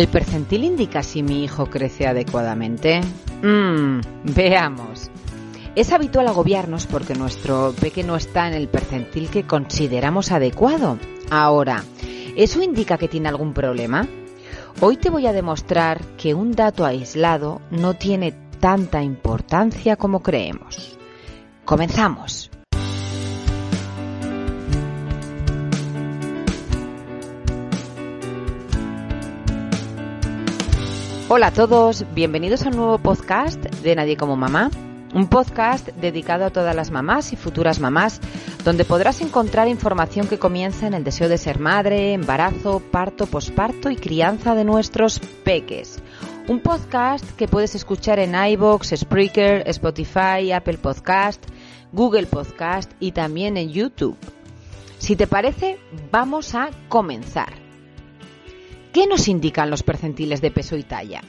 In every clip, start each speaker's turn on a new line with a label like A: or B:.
A: ¿El percentil indica si mi hijo crece adecuadamente? Mmm, veamos. Es habitual agobiarnos porque nuestro peque no está en el percentil que consideramos adecuado. Ahora, ¿eso indica que tiene algún problema? Hoy te voy a demostrar que un dato aislado no tiene tanta importancia como creemos. Comenzamos. Hola a todos, bienvenidos a un nuevo podcast de Nadie como Mamá, un podcast dedicado a todas las mamás y futuras mamás, donde podrás encontrar información que comienza en el deseo de ser madre, embarazo, parto, posparto y crianza de nuestros peques. Un podcast que puedes escuchar en iBox, Spreaker, Spotify, Apple Podcast, Google Podcast y también en YouTube. Si te parece, vamos a comenzar. ¿Qué nos indican los percentiles de peso y talla?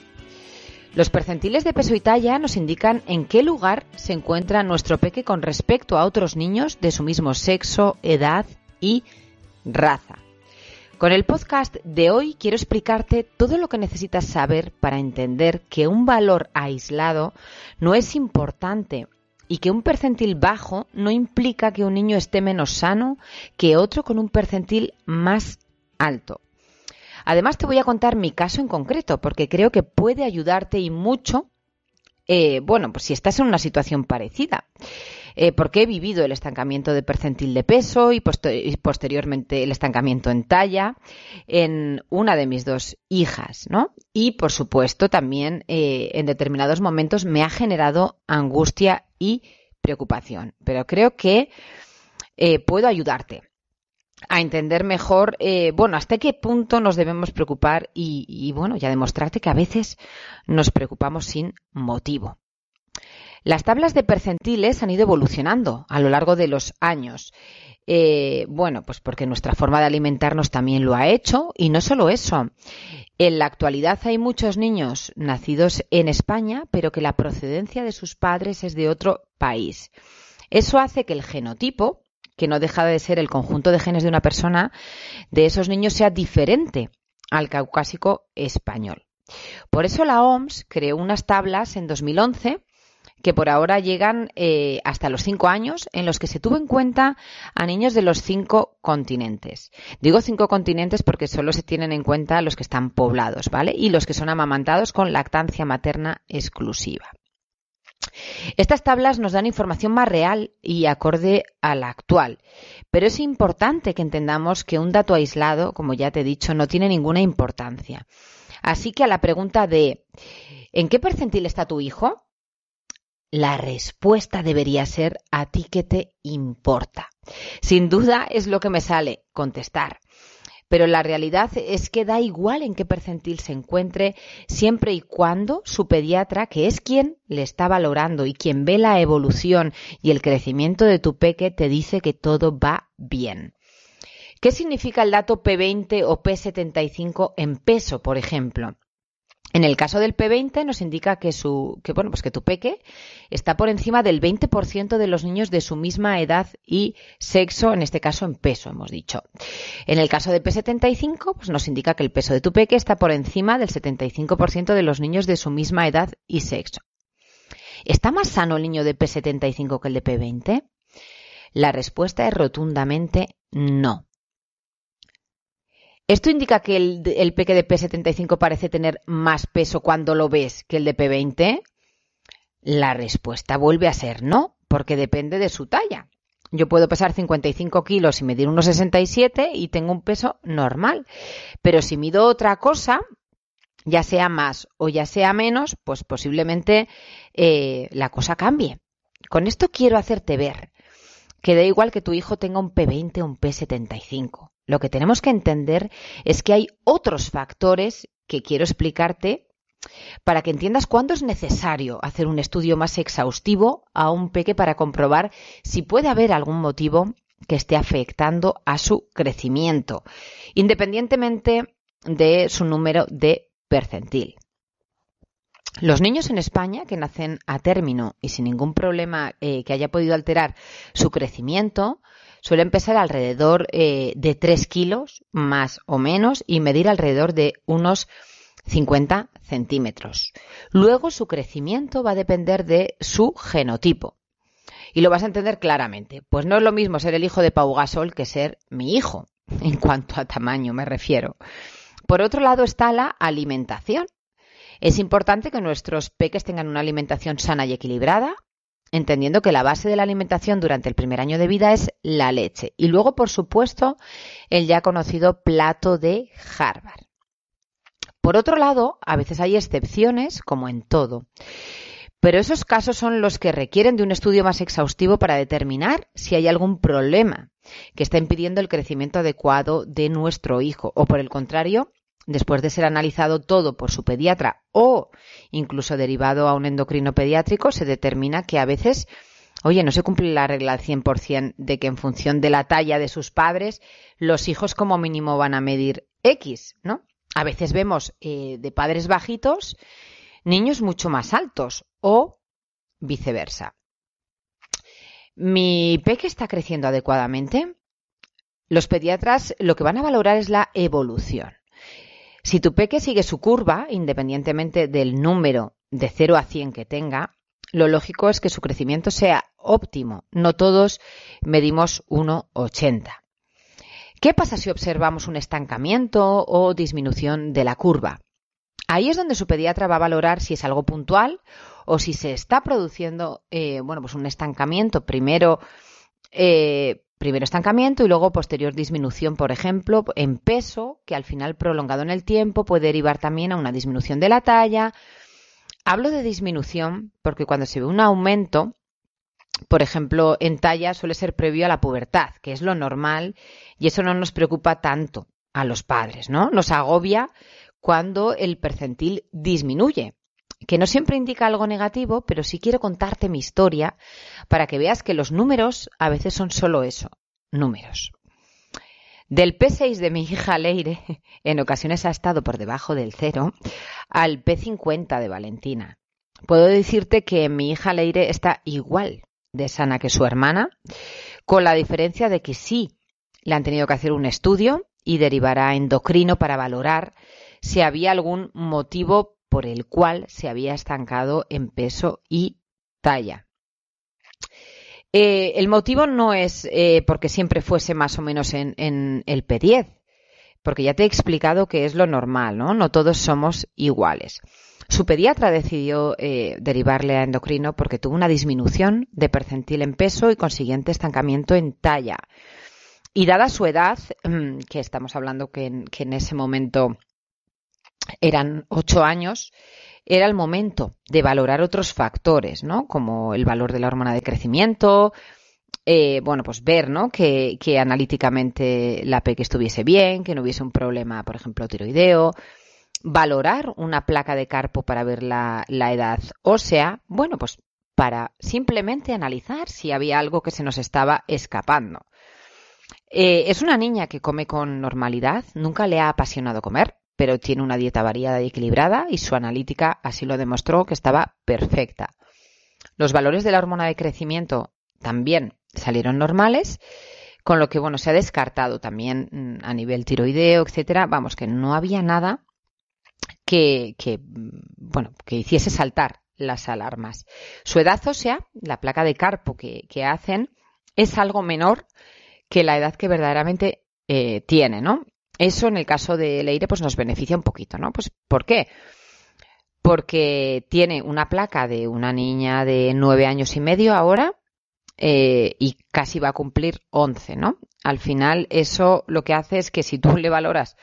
A: Los percentiles de peso y talla nos indican en qué lugar se encuentra nuestro peque con respecto a otros niños de su mismo sexo, edad y raza. Con el podcast de hoy quiero explicarte todo lo que necesitas saber para entender que un valor aislado no es importante y que un percentil bajo no implica que un niño esté menos sano que otro con un percentil más alto. Además, te voy a contar mi caso en concreto, porque creo que puede ayudarte y mucho, eh, bueno, pues si estás en una situación parecida. Eh, porque he vivido el estancamiento de percentil de peso y, posteriormente el estancamiento en talla en una de mis dos hijas, ¿no? Y por supuesto también eh, en determinados momentos me ha generado angustia y preocupación. Pero creo que puedo ayudarte a entender mejor, eh, bueno, hasta qué punto nos debemos preocupar y, bueno, ya demostrarte que a veces nos preocupamos sin motivo. Las tablas de percentiles han ido evolucionando a lo largo de los años. Eh, bueno, pues porque nuestra forma de alimentarnos también lo ha hecho y no solo eso. En la actualidad hay muchos niños nacidos en España, pero que la procedencia de sus padres es de otro país. Eso hace que el genotipo, que no deja de ser el conjunto de genes de una persona, de esos niños sea diferente al caucásico español. Por eso la OMS creó unas tablas en 2011 que por ahora llegan eh, hasta los cinco años, en los que se tuvo en cuenta a niños de los cinco continentes. Digo cinco continentes porque solo se tienen en cuenta los que están poblados, ¿vale? Y los que son amamantados con lactancia materna exclusiva. Estas tablas nos dan información más real y acorde a la actual, pero es importante que entendamos que un dato aislado, como ya te he dicho, no tiene ninguna importancia. Así que a la pregunta de ¿en qué percentil está tu hijo? La respuesta debería ser a ti que te importa. Sin duda es lo que me sale contestar pero la realidad es que da igual en qué percentil se encuentre, siempre y cuando su pediatra, que es quien le está valorando y quien ve la evolución y el crecimiento de tu peque, te dice que todo va bien. ¿Qué significa el dato P20 o P75 en peso, por ejemplo? En el caso del P20 nos indica que su que bueno, pues que tu peque está por encima del 20% de los niños de su misma edad y sexo, en este caso en peso, hemos dicho. En el caso del P75, pues nos indica que el peso de tu peque está por encima del 75% de los niños de su misma edad y sexo. ¿Está más sano el niño de P75 que el de P20? La respuesta es rotundamente no. ¿Esto indica que el, peque de P75 parece tener más peso cuando lo ves que el de P20? La respuesta vuelve a ser no, porque depende de su talla. Yo puedo pesar 55 kilos y medir unos 67 y tengo un peso normal. Pero si mido otra cosa, ya sea más o ya sea menos, pues posiblemente eh, la cosa cambie. Con esto quiero hacerte ver que da igual que tu hijo tenga un P20 o un P75. Lo que tenemos que entender es que hay otros factores que quiero explicarte para que entiendas cuándo es necesario hacer un estudio más exhaustivo a un peque para comprobar si puede haber algún motivo que esté afectando a su crecimiento, independientemente de su número de percentil. Los niños en España que nacen a término y sin ningún problema eh, que haya podido alterar su crecimiento suelen pesar alrededor eh, de 3 kilos más o menos y medir alrededor de unos 50 centímetros. Luego su crecimiento va a depender de su genotipo. Y lo vas a entender claramente. Pues no es lo mismo ser el hijo de Pau Gasol que ser mi hijo, en cuanto a tamaño me refiero. Por otro lado está la alimentación. Es importante que nuestros peques tengan una alimentación sana y equilibrada, entendiendo que la base de la alimentación durante el primer año de vida es la leche. Y luego, por supuesto, el ya conocido plato de Harvard. Por otro lado, a veces hay excepciones, como en todo. Pero esos casos son los que requieren de un estudio más exhaustivo para determinar si hay algún problema que está impidiendo el crecimiento adecuado de nuestro hijo o por el contrario, después de ser analizado todo por su pediatra o incluso derivado a un endocrino pediátrico, se determina que a veces, oye, no se cumple la regla al 100% de que en función de la talla de sus padres, los hijos como mínimo van a medir X, ¿no? A veces vemos eh, de padres bajitos niños mucho más altos o viceversa. ¿Mi peque está creciendo adecuadamente? Los pediatras lo que van a valorar es la evolución. Si tu peque sigue su curva, independientemente del número de 0 a 100 que tenga, lo lógico es que su crecimiento sea óptimo. No todos medimos 1,80. ¿Qué pasa si observamos un estancamiento o disminución de la curva? Ahí es donde su pediatra va a valorar si es algo puntual o si se está produciendo, eh, bueno, pues un estancamiento. Primero, eh, primero estancamiento y luego posterior disminución, por ejemplo, en peso, que al final prolongado en el tiempo puede derivar también a una disminución de la talla. Hablo de disminución porque cuando se ve un aumento, por ejemplo, en talla suele ser previo a la pubertad, que es lo normal y eso no nos preocupa tanto a los padres, ¿no? Nos agobia cuando el percentil disminuye, que no siempre indica algo negativo, pero sí quiero contarte mi historia para que veas que los números a veces son solo eso, números. Del P6 de mi hija Leire, en ocasiones ha estado por debajo del cero, al P50 de Valentina. Puedo decirte que mi hija Leire está igual de sana que su hermana, con la diferencia de que sí le han tenido que hacer un estudio y derivará endocrino para valorar si había algún motivo por el cual se había estancado en peso y talla. Eh, el motivo no es eh, porque siempre fuese más o menos en, el P10, porque ya te he explicado que es lo normal, ¿no? No todos somos iguales. Su pediatra decidió eh, derivarle a endocrino porque tuvo una disminución de percentil en peso y consiguiente estancamiento en talla. Y dada su edad, mm, que estamos hablando que en, ese momento eran ocho años, era el momento de valorar otros factores, ¿no? Como el valor de la hormona de crecimiento, eh, bueno, pues ver, ¿no? Que, que analíticamente la PEC estuviese bien, que no hubiese un problema, por ejemplo, tiroideo, valorar una placa de carpo para ver la, edad ósea, bueno, pues para simplemente analizar si había algo que se nos estaba escapando. Eh, es una niña que come con normalidad, nunca le ha apasionado comer, pero tiene una dieta variada y equilibrada y su analítica así lo demostró que estaba perfecta. Los valores de la hormona de crecimiento también salieron normales, con lo que bueno, se ha descartado también mm, a nivel tiroideo, etcétera, vamos, que no había nada que, bueno, que hiciese saltar las alarmas. Su edad ósea, la placa de carpo que, hacen, es algo menor que la edad que verdaderamente eh, tiene, ¿no? Eso en el caso de Leire pues nos beneficia un poquito, ¿no? Pues ¿por qué? Porque tiene una placa de una niña de nueve años y medio ahora eh, y casi va a cumplir once, ¿no? Al final eso lo que hace es que si tú le valoras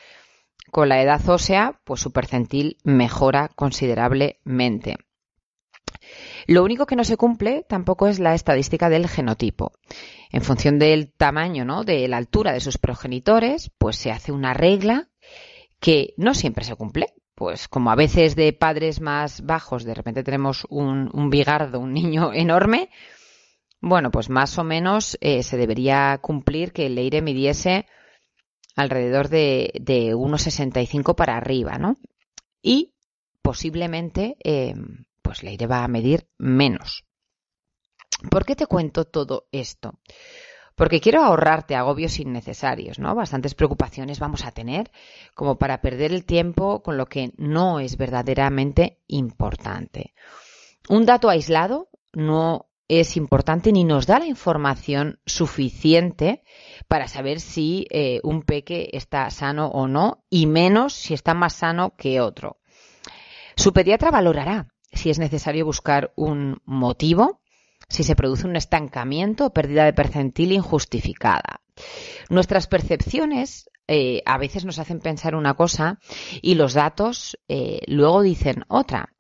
A: con la edad ósea, pues su percentil mejora considerablemente. Lo único que no se cumple tampoco es la estadística del genotipo. En función del tamaño, ¿no? de la altura de sus progenitores, pues se hace una regla que no siempre se cumple. Pues como a veces de padres más bajos de repente tenemos un, bigardo, un niño enorme, bueno, pues más o menos eh, se debería cumplir que el Leire midiese alrededor de, de 1,65 para arriba, ¿no? Y posiblemente, eh, pues va a medir menos. ¿Por qué te cuento todo esto? porque quiero ahorrarte agobios innecesarios, ¿no? Bastantes preocupaciones vamos a tener como para perder el tiempo con lo que no es verdaderamente importante. Un dato aislado no es importante ni nos da la información suficiente para saber si eh, un peque está sano o no y menos si está más sano que otro. Su pediatra valorará si es necesario buscar un motivo si se produce un estancamiento o pérdida de percentil injustificada. Nuestras percepciones eh, a veces nos hacen pensar una cosa y los datos eh, luego dicen otra.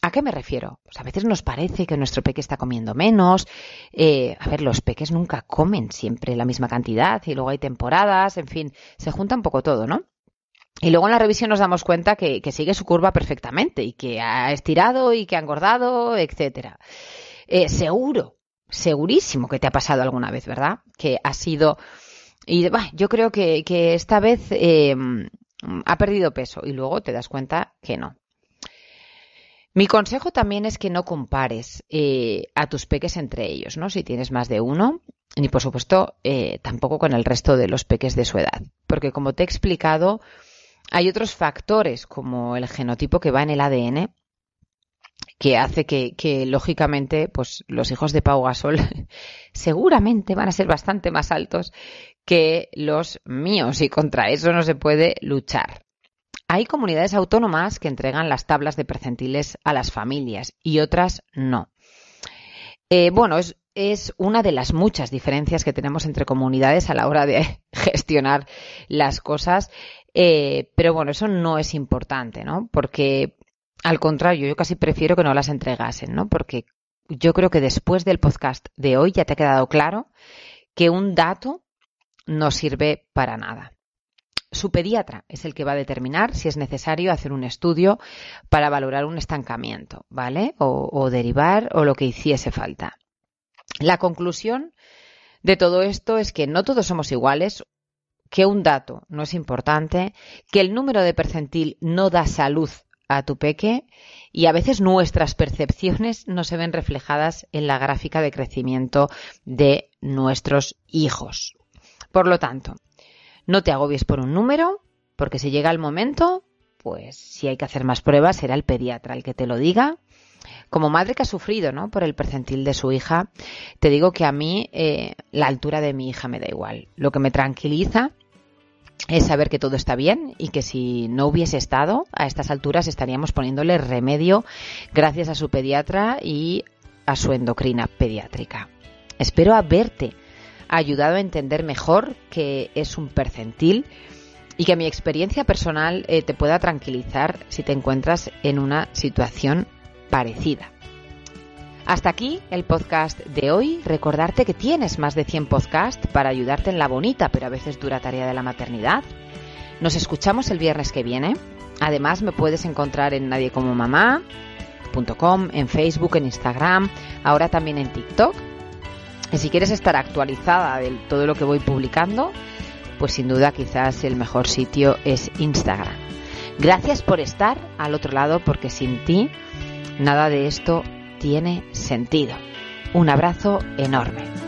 A: ¿A qué me refiero? Pues a veces nos parece que nuestro peque está comiendo menos. Eh, a ver, los peques nunca comen siempre la misma cantidad y luego hay temporadas, en fin, se junta un poco todo, ¿no? Y luego en la revisión nos damos cuenta que, que sigue su curva perfectamente y que ha estirado y que ha engordado, etcétera. Eh, seguro, segurísimo que te ha pasado alguna vez, ¿verdad? Que ha sido... Y yo creo que, esta vez eh, ha perdido peso y luego te das cuenta que no. Mi consejo también es que no compares eh, a tus peques entre ellos, ¿no? Si tienes más de uno, ni por supuesto tampoco con el resto de los peques de su edad. Porque como te he explicado, hay otros factores como el genotipo que va en el ADN que hace que, lógicamente pues los hijos de Pau Gasol seguramente van a ser bastante más altos que los míos y contra eso no se puede luchar. Hay comunidades autónomas que entregan las tablas de percentiles a las familias y otras no. Eh, bueno, es, es una de las muchas diferencias que tenemos entre comunidades a la hora de gestionar las cosas. Eh, pero bueno, eso no es importante, ¿no? Porque al contrario, yo casi prefiero que no las entregasen, ¿no? Porque yo creo que después del podcast de hoy ya te ha quedado claro que un dato no sirve para nada. Su pediatra es el que va a determinar si es necesario hacer un estudio para valorar un estancamiento, ¿vale? O, o derivar o lo que hiciese falta. La conclusión de todo esto es que no todos somos iguales, que un dato no es importante, que el número de percentil no da salud a tu peque y a veces nuestras percepciones no se ven reflejadas en la gráfica de crecimiento de nuestros hijos. Por lo tanto, no te agobies por un número, porque si llega el momento, pues si hay que hacer más pruebas, será el pediatra el que te lo diga. Como madre que ha sufrido ¿no? por el percentil de su hija, te digo que a mí eh, la altura de mi hija me da igual. Lo que me tranquiliza es saber que todo está bien y que si no hubiese estado a estas alturas estaríamos poniéndole remedio gracias a su pediatra y a su endocrina pediátrica. Espero haberte ayudado a entender mejor que es un percentil y que mi experiencia personal eh, te pueda tranquilizar si te encuentras en una situación parecida. Hasta aquí el podcast de hoy. Recordarte que tienes más de 100 podcasts para ayudarte en la bonita pero a veces dura tarea de la maternidad. Nos escuchamos el viernes que viene. Además me puedes encontrar en nadiecomomamá.com, en Facebook, en Instagram, ahora también en TikTok. Y si quieres estar actualizada de todo lo que voy publicando, pues sin duda quizás el mejor sitio es Instagram. Gracias por estar al otro lado porque sin ti nada de esto tiene sentido. Un abrazo enorme.